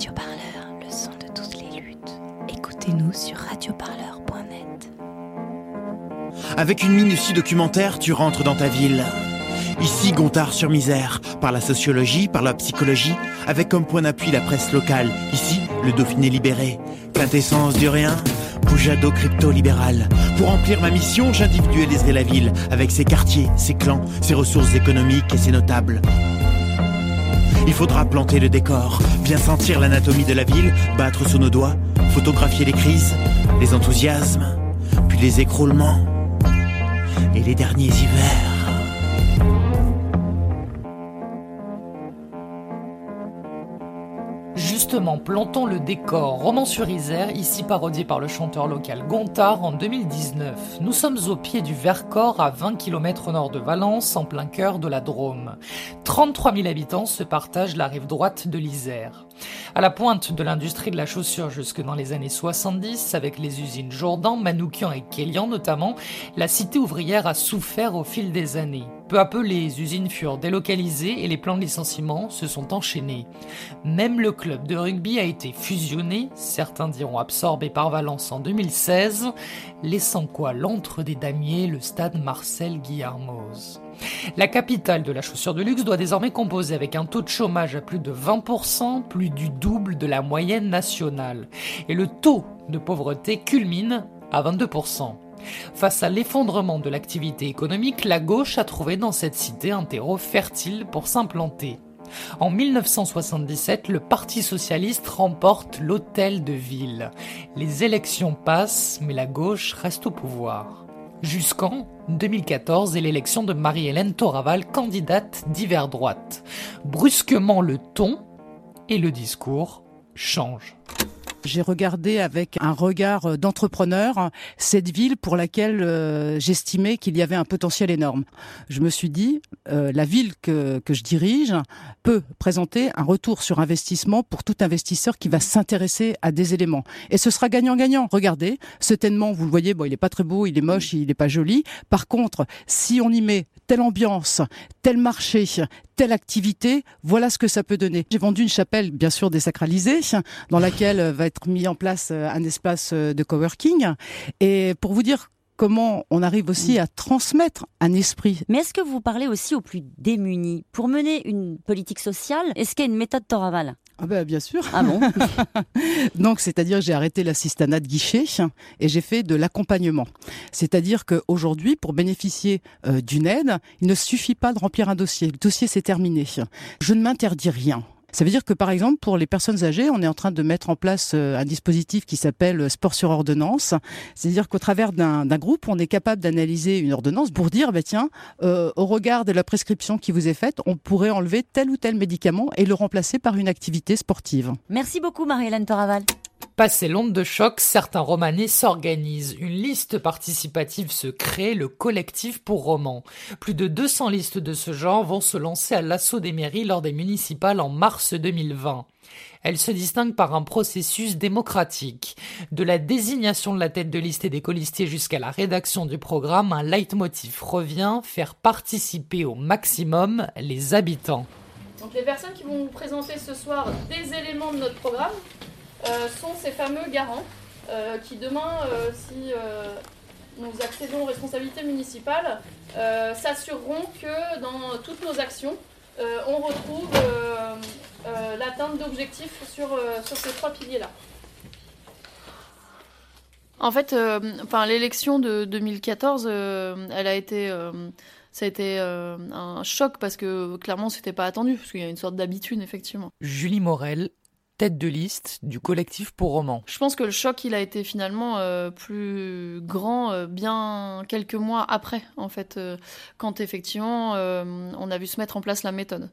Radio Parleur, le son de toutes les luttes. Écoutez-nous sur radioparleur.net. Avec une minutie documentaire, tu rentres dans ta ville. Ici, Gontard sur misère, par la sociologie, par la psychologie, avec comme point d'appui la presse locale. Ici, le Dauphiné libéré. Quintessence du rien, Poujado crypto-libéral. Pour remplir ma mission, j'individualiserai la ville, avec ses quartiers, ses clans, ses ressources économiques et ses notables. Il faudra planter le décor, bien sentir l'anatomie de la ville, battre sous nos doigts, photographier les crises, les enthousiasmes, puis les écroulements et les derniers hivers. Justement, plantons le décor. Roman sur Isère, ici parodié par le chanteur local Gontard en 2019. Nous sommes au pied du Vercors, à 20 km au nord de Valence, en plein cœur de la Drôme. 33 000 habitants se partagent la rive droite de l'Isère. À la pointe de l'industrie de la chaussure jusque dans les années 70, avec les usines Jourdan, Manoukian et Kélian notamment, la cité ouvrière a souffert au fil des années. Peu à peu, les usines furent délocalisées et les plans de licenciement se sont enchaînés. Même le club de rugby a été fusionné, certains diront absorbé par Valence en 2016, laissant quoi l'antre des damiers, le stade Marcel Guillermoz. La capitale de la chaussure de luxe doit désormais composer avec un taux de chômage à plus de 20%, plus du double de la moyenne nationale. Et le taux de pauvreté culmine à 22%. Face à l'effondrement de l'activité économique, la gauche a trouvé dans cette cité un terreau fertile pour s'implanter. En 1977, le Parti socialiste remporte l'hôtel de ville. Les élections passent, mais la gauche reste au pouvoir. Jusqu'en 2014 et l'élection de Marie-Hélène Toraval, candidate d'hiver droite. Brusquement, le ton et le discours changent. J'ai regardé avec un regard d'entrepreneur cette ville pour laquelle euh, j'estimais qu'il y avait un potentiel énorme. Je me suis dit, euh, la ville que, que je dirige peut présenter un retour sur investissement pour tout investisseur qui va s'intéresser à des éléments. Et ce sera gagnant-gagnant. Regardez, ce tellement, vous le voyez, bon, il est pas très beau, il est moche, il est pas joli. Par contre, si on y met telle ambiance, tel marché, telle activité, voilà ce que ça peut donner. J'ai vendu une chapelle, bien sûr désacralisée, dans laquelle va être mis en place un espace de coworking. Et pour vous dire comment on arrive aussi à transmettre un esprit. Mais est-ce que vous parlez aussi aux plus démunis Pour mener une politique sociale, est-ce qu'il y a une méthode Toraval? Ah ben, bien sûr. Ah bon? Donc c'est-à-dire j'ai arrêté l'assistanat de guichet et j'ai fait de l'accompagnement. C'est-à-dire qu'aujourd'hui pour bénéficier euh, d'une aide, il ne suffit pas de remplir un dossier. Le dossier c'est terminé. Je ne m'interdis rien. Ça veut dire que par exemple pour les personnes âgées, on est en train de mettre en place euh, un dispositif qui s'appelle sport sur ordonnance. C'est-à-dire qu'au travers d'un groupe, on est capable d'analyser une ordonnance pour dire, bah tiens, euh, au regard de la prescription qui vous est faite, on pourrait enlever tel ou tel médicament et le remplacer par une activité sportive. Merci beaucoup Marie-Hélène Toraval. Passé l'onde de choc, certains romanés s'organisent. Une liste participative se crée, le collectif pour romans. Plus de 200 listes de ce genre vont se lancer à l'assaut des mairies lors des municipales en mars 2020. Elle se distingue par un processus démocratique. De la désignation de la tête de liste et des colistiers jusqu'à la rédaction du programme, un leitmotiv revient, faire participer au maximum les habitants. Donc les personnes qui vont vous présenter ce soir des éléments de notre programme sont ces fameux garants euh, qui demain, euh, si nous accédons aux responsabilités municipales, s'assureront que dans toutes nos actions, on retrouve l'atteinte d'objectifs sur, sur ces trois piliers-là. En fait, enfin, l'élection de 2014, elle a été ça a été un choc parce que clairement c'était pas attendu parce qu'il y a une sorte d'habitude effectivement. Julie Morel, tête de liste du collectif pour romans. Je pense que le choc, il a été finalement euh, plus grand euh, bien quelques mois après, en fait, euh, quand effectivement on a vu se mettre en place la méthode.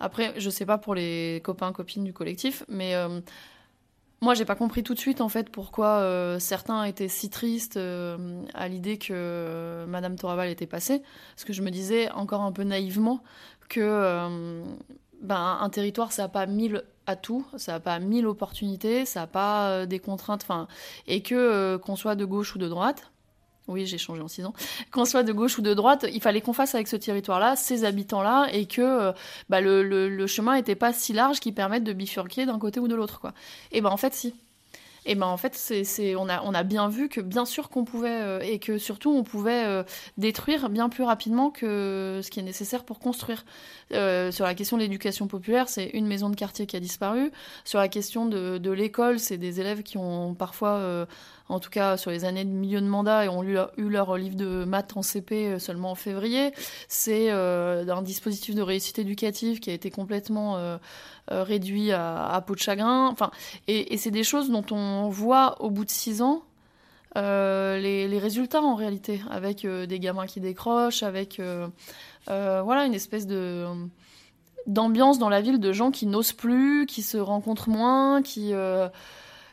Après, je sais pas pour les copains, copines du collectif, mais moi, j'ai pas compris tout de suite en fait pourquoi certains étaient si tristes à l'idée que Madame Toraval était passée, parce que je me disais encore un peu naïvement que ben, un territoire, ça n'a pas mille atouts, ça n'a pas mille opportunités, ça n'a pas euh, des contraintes, enfin, et que euh, qu'on soit de gauche ou de droite, oui, j'ai changé en six ans, qu'on soit de gauche ou de droite, il fallait qu'on fasse avec ce territoire-là, ces habitants-là, et que euh, bah, le, le, chemin n'était pas si large qu'il permette de bifurquer d'un côté ou de l'autre. Et ben en fait, si. Et ben en fait, c'est, on, a, on a bien vu que bien sûr qu'on pouvait, euh, et que surtout on pouvait euh, détruire bien plus rapidement que ce qui est nécessaire pour construire. sur la question de l'éducation populaire, c'est une maison de quartier qui a disparu. Sur la question de, de l'école, c'est des élèves qui ont parfois en tout cas sur les années de milieu de mandat, et ont eu leur livre de maths en CP euh, seulement en février. C'est euh, un dispositif de réussite éducative qui a été complètement euh, réduit à, peau de chagrin. Enfin, et, c'est des choses dont on voit au bout de six ans les, résultats en réalité, avec des gamins qui décrochent, avec voilà une espèce de d'ambiance dans la ville de gens qui n'osent plus, qui se rencontrent moins, qui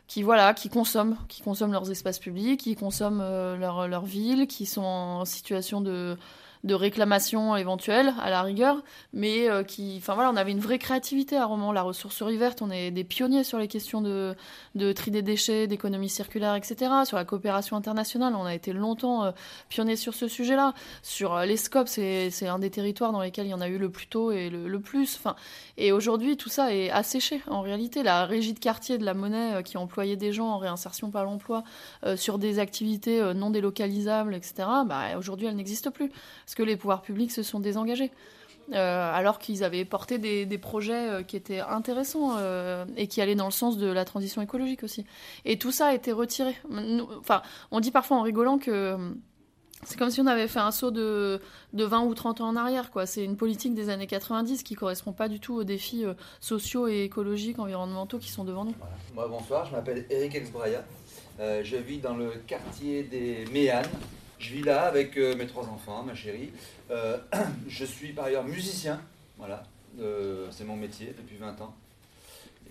qui voilà, qui consomment, qui consomment leurs espaces publics, qui consomment euh, leur, leur ville, qui sont en situation de de réclamation éventuelle à la rigueur, mais euh, qui, enfin voilà, on avait une vraie créativité à Roman, la ressourcerie verte, on est des pionniers sur les questions de, de tri des déchets, d'économie circulaire, etc. Sur la coopération internationale, on a été longtemps euh, pionniers sur ce sujet-là. Sur euh, les scopes, c'est un des territoires dans lesquels il y en a eu le plus tôt et le, plus. Enfin, et aujourd'hui, tout ça est asséché. En réalité, la régie de quartier de la monnaie qui employait des gens en réinsertion par l'emploi sur des activités non délocalisables, etc. Bah, aujourd'hui, elle n'existe plus parce que les pouvoirs publics se sont désengagés. Euh, alors qu'ils avaient porté des, projets euh, qui étaient intéressants euh, et qui allaient dans le sens de la transition écologique aussi. Et tout ça a été retiré. enfin, on dit parfois en rigolant que c'est comme si on avait fait un saut de, de 20 ou 30 ans en arrière. C'est une politique des années 90 qui correspond pas du tout aux défis sociaux et écologiques, environnementaux qui sont devant nous. Bonsoir, je m'appelle Eric Exbraya. je vis dans le quartier des Méanes, je vis là avec euh, mes trois enfants, ma chérie. Euh, je suis par ailleurs musicien, voilà. Euh, c'est mon métier depuis 20 ans.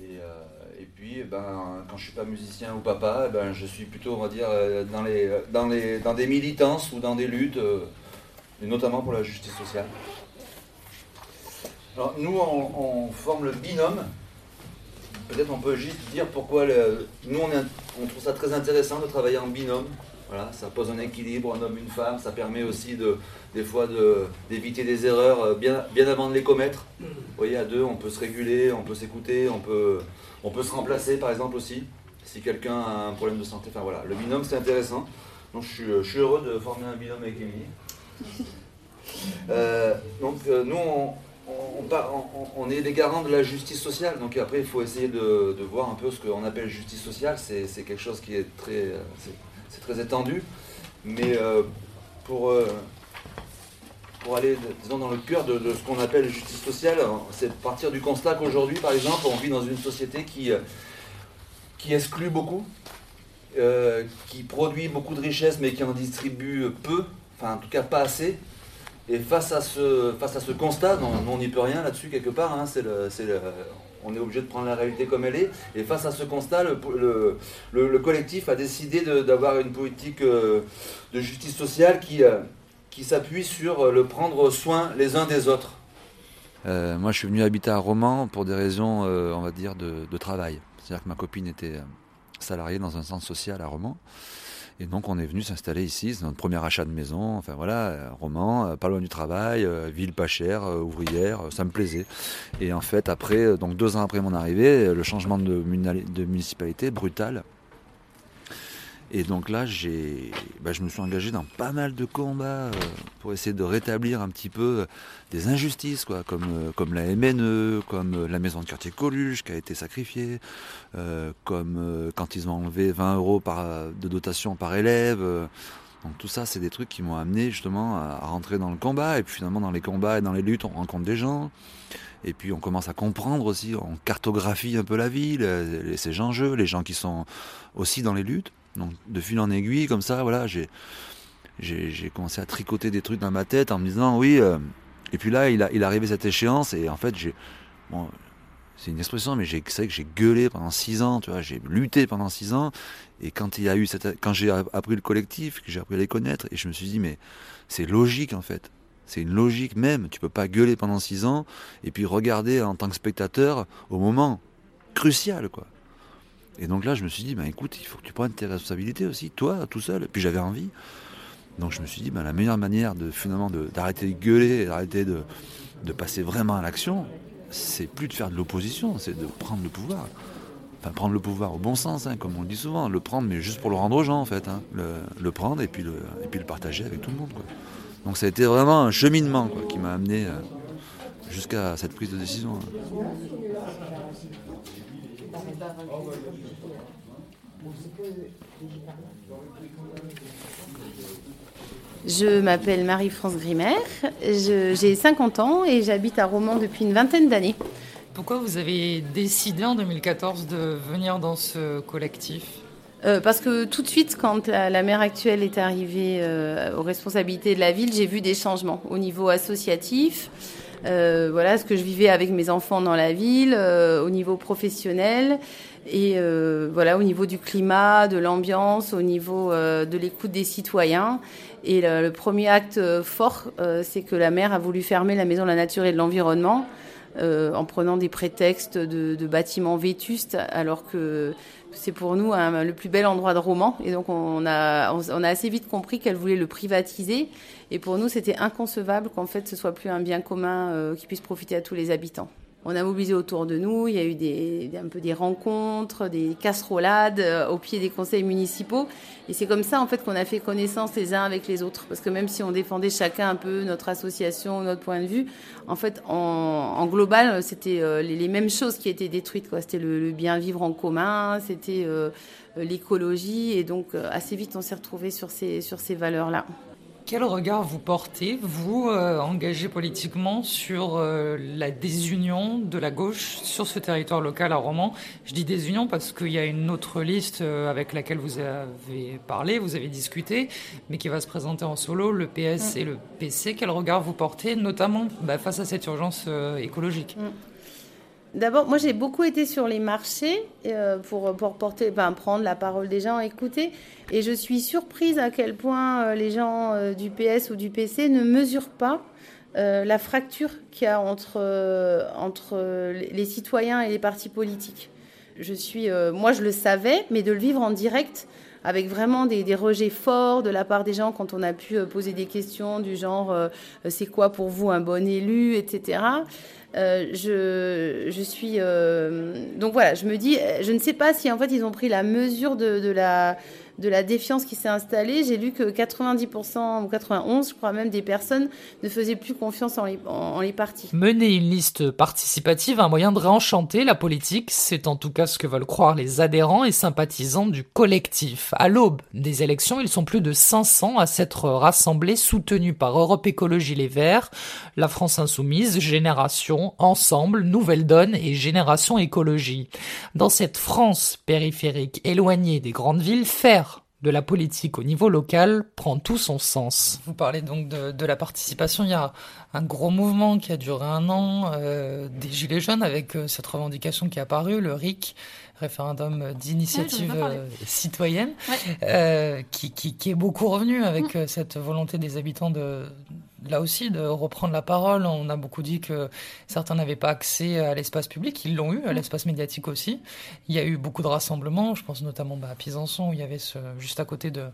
Et, puis, eh ben, quand je suis pas musicien ou papa, eh ben, je suis plutôt, on va dire, dans, les, dans, les, dans des militances ou dans des luttes, et notamment pour la justice sociale. Alors, nous, on, forme le binôme. Peut-être on peut juste dire pourquoi nous, on trouve ça très intéressant de travailler en binôme. Voilà, ça pose un équilibre, un homme, une femme, ça permet aussi de, des fois d'éviter des erreurs euh, bien, bien avant de les commettre. Vous voyez, à deux, on peut se réguler, on peut s'écouter, on peut, on peut se remplacer par exemple aussi, si quelqu'un a un problème de santé. Enfin voilà, le binôme c'est intéressant. Donc je suis, je suis, heureux de former un binôme avec Émilie. Euh, donc euh, nous, on, on, on, est les garants de la justice sociale. Donc après, il faut essayer de, de voir un peu ce qu'on appelle justice sociale. C'est quelque chose qui est très c'est très étendu. Mais euh, pour, euh, pour aller dans le cœur de, ce qu'on appelle justice sociale, c'est partir du constat qu'aujourd'hui, par exemple, on vit dans une société qui, euh, exclut beaucoup, qui produit beaucoup de richesses mais qui en distribue peu, enfin en tout cas pas assez. Et face à ce, face à constat, on n'y peut rien là-dessus quelque part, hein, c'est le, on est obligé de prendre la réalité comme elle est. Et face à ce constat, le, collectif a décidé d'avoir une politique euh, de justice sociale qui, euh, qui s'appuie sur euh, le prendre soin les uns des autres. moi, je suis venu habiter à Romans pour des raisons, on va dire, de, de travail. C'est-à-dire que ma copine était salariée dans un centre social à Romans. Et donc on est venu s'installer ici, c'est notre premier achat de maison, enfin voilà, euh, roman, euh, pas loin du travail, euh, ville pas chère, ouvrière, ça me plaisait. Et en fait après, donc deux ans après mon arrivée, le changement de, de municipalité brutal, et donc là, j'ai, bah, je me suis engagé dans pas mal de combats euh, pour essayer de rétablir un petit peu euh, des injustices, quoi, comme, euh, comme la MNE, comme la maison de quartier Coluche qui a été sacrifiée, comme quand ils ont enlevé 20 euros par, de dotation par élève. donc tout ça, c'est des trucs qui m'ont amené justement à, rentrer dans le combat. Et puis finalement, dans les combats et dans les luttes, on rencontre des gens. Et puis on commence à comprendre aussi, on cartographie un peu la ville, ces enjeux, les gens qui sont aussi dans les luttes. Donc de fil en aiguille, comme ça, voilà, j'ai j'ai commencé à tricoter des trucs dans ma tête en me disant oui. Euh, et puis là, il a il arrivé cette échéance et en fait j'ai c'est une expression, mais c'est vrai que j'ai gueulé pendant six ans, tu vois, j'ai lutté pendant six ans. Et quand il y a eu cette, quand j'ai appris le collectif, que j'ai appris à les connaître, et je me suis dit mais c'est logique en fait. C'est une logique même. Tu peux pas gueuler pendant six ans et puis regarder en tant que spectateur au moment crucial, quoi. Et donc là, je me suis dit, bah, écoute, il faut que tu prennes tes responsabilités aussi, toi, tout seul. Et puis j'avais envie. Donc je me suis dit, ben, la meilleure manière de finalement d'arrêter de, gueuler, d'arrêter de, de passer vraiment à l'action, c'est plus de faire de l'opposition, c'est de prendre le pouvoir. Enfin, prendre le pouvoir au bon sens, hein, comme on le dit souvent, le prendre, mais juste pour le rendre aux gens, en fait. Hein. Le, prendre et puis le, et puis le partager avec tout le monde. Donc ça a été vraiment un cheminement qui m'a amené euh, jusqu'à cette prise de décision. Je m'appelle Marie-France Grimer, j'ai 50 ans et j'habite à Romans depuis une vingtaine d'années. Pourquoi vous avez décidé en 2014 de venir dans ce collectif? Euh, parce que tout de suite, quand la, maire actuelle est arrivée euh, aux responsabilités de la ville, j'ai vu des changements au niveau associatif. Euh, voilà ce que je vivais avec mes enfants dans la ville, au niveau professionnel et voilà au niveau du climat, de l'ambiance, au niveau de l'écoute des citoyens. Et le, premier acte fort, c'est que la maire a voulu fermer la maison de la nature et de l'environnement. En prenant des prétextes de, bâtiments vétustes, alors que c'est pour nous le plus bel endroit de roman. Et donc, on a, on, a assez vite compris qu'elle voulait le privatiser. Et pour nous, c'était inconcevable qu'en fait, ce soit plus un bien commun euh, qui puisse profiter à tous les habitants on a mobilisé autour de nous. Il y a eu des, un peu des rencontres, des casserolades euh, au pied des conseils municipaux. Et c'est comme ça, en fait, qu'on a fait connaissance les uns avec les autres. Parce que même si on défendait chacun un peu notre association, notre point de vue, en fait, en, global, c'était euh, les, mêmes choses qui étaient détruites. C'était le, bien vivre en commun, c'était euh, l'écologie. Et donc, assez vite, on s'est retrouvés sur ces, sur ces valeurs-là. Quel regard vous portez, vous, euh, engagé politiquement, sur euh, la désunion de la gauche sur ce territoire local à Romans? Je dis désunion parce qu'il y a une autre liste euh, avec laquelle vous avez parlé, vous avez discuté, mais qui va se présenter en solo, le PS mm. et le PC. Quel regard vous portez, notamment bah, face à cette urgence écologique? Mm. D'abord, moi j'ai beaucoup été sur les marchés euh, pour, pour porter, prendre la parole des gens, écouter. Et je suis surprise à quel point euh, les gens euh, du PS ou du PC ne mesurent pas la fracture qu'il y a entre, entre les citoyens et les partis politiques. Je suis, moi je le savais, mais de le vivre en direct, avec vraiment des, des, rejets forts de la part des gens quand on a pu poser des questions du genre c'est quoi pour vous un bon élu, etc. Euh, je, je, suis euh, donc voilà, je me dis, je ne sais pas si en fait ils ont pris la mesure de, de la de la défiance qui s'est installée. J'ai lu que 90% ou 91, je crois même, des personnes ne faisaient plus confiance en les, en les partis. Mener une liste participative, un moyen de réenchanter la politique, c'est en tout cas ce que veulent croire les adhérents et sympathisants du collectif. À l'aube des élections, ils sont plus de 500 à s'être rassemblés, soutenus par Europe Écologie Les Verts, la France Insoumise, Génération, Ensemble, Nouvelle Donne et Génération Écologie. Dans cette France périphérique éloignée des grandes villes, faire de la politique au niveau local prend tout son sens. Vous parlez donc de, la participation. Il y a un gros mouvement qui a duré un an, euh, des Gilets jaunes, avec euh, cette revendication qui est apparue, le RIC, référendum d'initiative euh, citoyenne, qui, qui, est beaucoup revenu avec cette volonté des habitants de, là aussi de reprendre la parole. On a beaucoup dit que certains n'avaient pas accès à l'espace public, ils l'ont eu, à mm. l'espace médiatique aussi. Il y a eu beaucoup de rassemblements, je pense notamment bah, à Pisançon, où il y avait ce, juste à côté de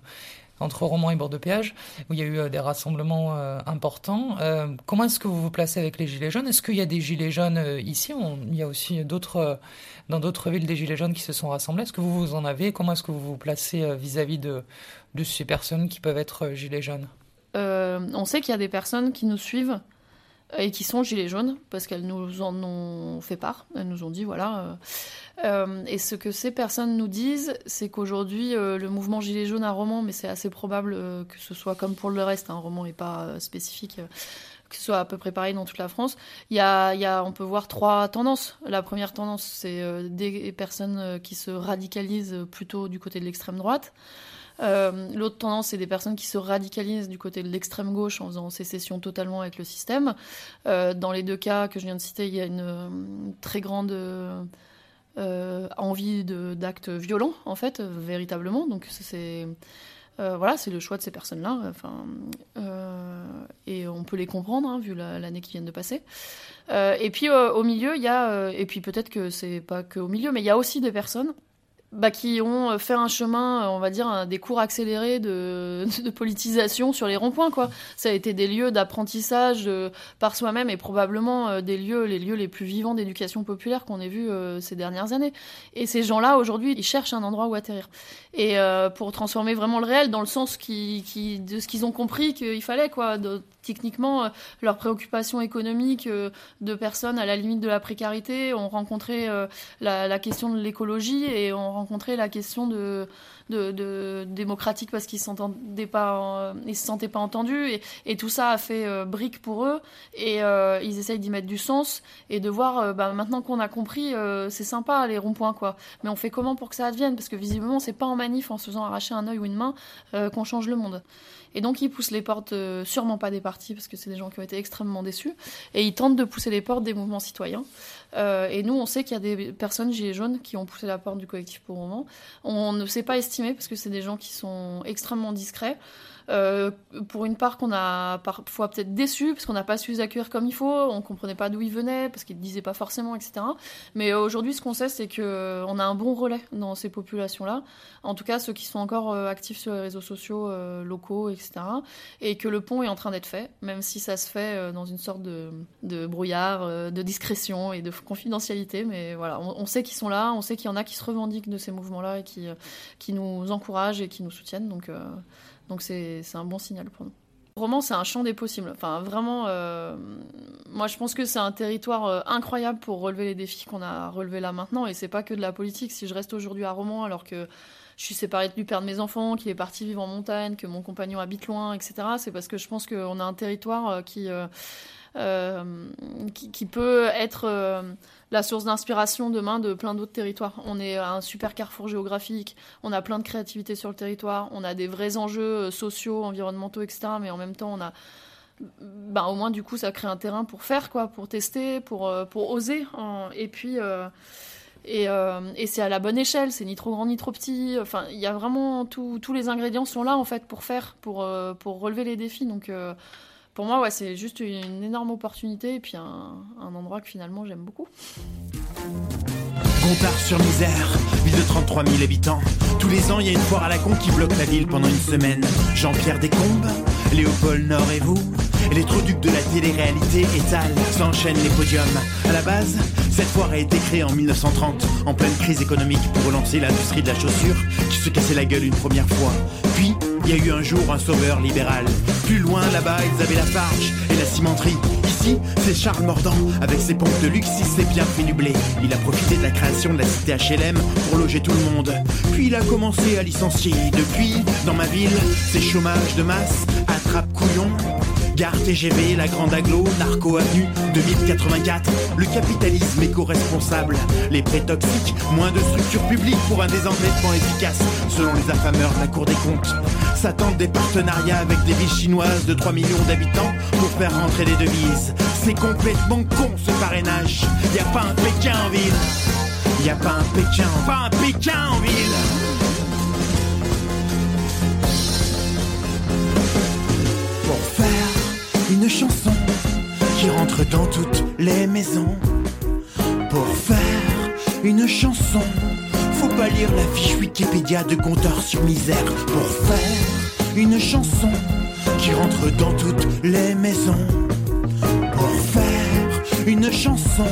entre Romans et Bord-de-Péage, où il y a eu euh, des rassemblements euh, importants. Euh, comment est-ce que vous vous placez avec les Gilets jaunes? Est-ce qu'il y a des Gilets jaunes ici? Il y a aussi d'autres, dans d'autres villes des Gilets jaunes qui se sont rassemblés. Est-ce que vous vous en avez? Comment est-ce que vous vous placez vis-à-vis de, de ces personnes qui peuvent être Gilets jaunes? On sait qu'il y a des personnes qui nous suivent euh, et qui sont gilets jaunes parce qu'elles nous en ont fait part. Elles nous ont dit voilà. Euh, et ce que ces personnes nous disent, c'est qu'aujourd'hui le mouvement gilet jaune à Romans, mais c'est assez probable que ce soit comme pour le reste, un roman n'est pas spécifique. que ce soit à peu près pareil dans toute la France, y a, on peut voir trois tendances. La première tendance, c'est des personnes qui se radicalisent plutôt du côté de l'extrême droite. Euh, l'autre tendance, c'est des personnes qui se radicalisent du côté de l'extrême gauche en faisant sécession totalement avec le système. Euh, dans les deux cas que je viens de citer, il y a une, très grande euh, envie d'actes violents, en fait, véritablement. Donc c'est voilà, c'est le choix de ces personnes-là. Enfin, et on peut les comprendre hein, vu l'année qui vient de passer. et puis au milieu, il y a, et puis peut-être que c'est pas que au milieu, mais il y a aussi des personnes bah, qui ont fait un chemin, on va dire, des cours accélérés de, politisation sur les ronds-points. Quoi. Ça a été des lieux d'apprentissage par soi-même et probablement des lieux, les lieux les plus vivants d'éducation populaire qu'on ait vus ces dernières années. Et ces gens-là, aujourd'hui, ils cherchent un endroit où atterrir. Et pour transformer vraiment le réel dans le sens qui, de ce qu'ils ont compris qu'il fallait, quoi. Techniquement, leurs préoccupations économiques de personnes à la limite de la précarité ont rencontré la, question de l'écologie et ont rencontré la question de, démocratique parce qu'ils s'entendaient pas, se sentaient pas entendus. Et, et tout ça a fait euh, brique pour eux. Et euh, ils essayent d'y mettre du sens et de voir euh, bah, maintenant qu'on a compris c'est sympa les ronds-points quoi. Mais on fait comment pour que ça advienne? Parce que visiblement c'est pas en manif en se faisant arracher un œil ou une main qu'on change le monde et donc ils poussent les portes, sûrement pas des partis, parce que c'est des gens qui ont été extrêmement déçus, et ils tentent de pousser les portes des mouvements citoyens. Euh, et nous, on sait qu'il y a des personnes gilets jaunes qui ont poussé la porte du collectif pour le moment. On ne sait pas estimer parce que c'est des gens qui sont extrêmement discrets. Euh, pour une part qu'on a parfois peut-être déçu parce qu'on n'a pas su les accueillir comme il faut, on comprenait pas d'où ils venaient parce qu'ils disaient pas forcément, etc. Mais aujourd'hui, ce qu'on sait, c'est qu'on euh, a un bon relais dans ces populations-là. En tout cas, ceux qui sont encore euh, actifs sur les réseaux sociaux locaux, etc. Et que le pont est en train d'être fait, même si ça se fait dans une sorte de, brouillard, de discrétion et de confidentialité. Mais voilà, on, on sait qu'ils sont là, on sait qu'il y en a qui se revendiquent de ces mouvements-là et qui nous encouragent et qui nous soutiennent. Donc donc c'est un bon signal pour nous. Roman, c'est un champ des possibles. Enfin, vraiment, euh, moi, je pense que c'est un territoire euh, incroyable pour relever les défis qu'on a relevés là maintenant. Et c'est pas que de la politique. Si je reste aujourd'hui à Romans, alors que je suis séparée du père de mes enfants, qu'il est parti vivre en montagne, que mon compagnon habite loin, etc., c'est parce que je pense qu'on a un territoire euh, qui, qui, peut être la source d'inspiration demain de plein d'autres territoires. On est un super carrefour géographique, on a plein de créativité sur le territoire, on a des vrais enjeux euh, sociaux, environnementaux, etc. Mais en même temps, on a ben, au moins du coup ça crée un terrain pour faire quoi, pour tester, pour, euh, oser. Et puis euh, et, c'est à la bonne échelle, c'est ni trop grand ni trop petit. Enfin, il y a vraiment tous les ingrédients sont là en fait pour faire, pour, pour relever les défis. Donc pour moi, ouais, c'est juste une énorme opportunité et puis un, un endroit que finalement j'aime beaucoup. Gontard-sur-Misère, ville de 33 000 habitants. Tous les ans, il y a une foire à la con qui bloque la ville pendant une semaine. Jean-Pierre Descombes, Léopold Nord et vous, les troducs de la télé-réalité étalent, s'enchaînent les podiums. À la base, cette foire a été créée en 1930, en pleine crise économique pour relancer l'industrie de la chaussure qui se cassait la gueule une première fois. Puis, il y a eu un jour un sauveur libéral. Plus loin, là-bas, ils avaient la farge et la cimenterie. C'est Charles Mordant. Avec ses pompes de luxe, il s'est bien fait du blé. Il a profité de la création de la cité HLM pour loger tout le monde. Puis il a commencé à licencier. Depuis, dans ma ville, c'est chômage de masse, attrape couillon. Gare TGV, la Grande Aglo, Narco Avenue, 2084. Le capitalisme éco-responsable. Les prêts toxiques, moins de structures publiques pour un désendettement efficace, selon les affameurs de la Cour des comptes. S'attendent des partenariats avec des villes chinoises de 3 millions d'habitants pour faire rentrer des devises. C'est complètement con ce parrainage. Y a pas un Pékin en ville. Y a pas un Pékin, pas un Pékin en ville. Pour faire une chanson qui rentre dans toutes les maisons. Pour faire une chanson, pas lire la fiche Wikipédia de compteur sur misère. Pour faire une chanson qui rentre dans toutes les maisons. Pour faire une chanson,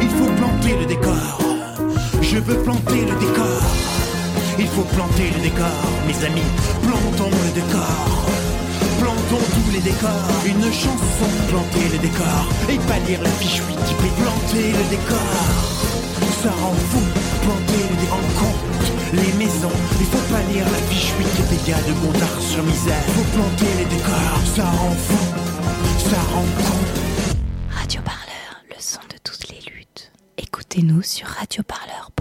il faut planter le décor. Je veux planter le décor. Il faut planter le décor, mes amis, plantons le décor. Plantons tous les décors, une chanson, planter le décor. Et pas lire la fiche Wikipédia, planter le décor. Ça rend fou, planter décor, compte les maisons. Il faut pas la fiche Wikipédia de Gontard sur misère. Faut planter les décors, ça rend fou, ça rend. Radio Parleur, le son de toutes les luttes. Écoutez-nous sur radioparleur.net.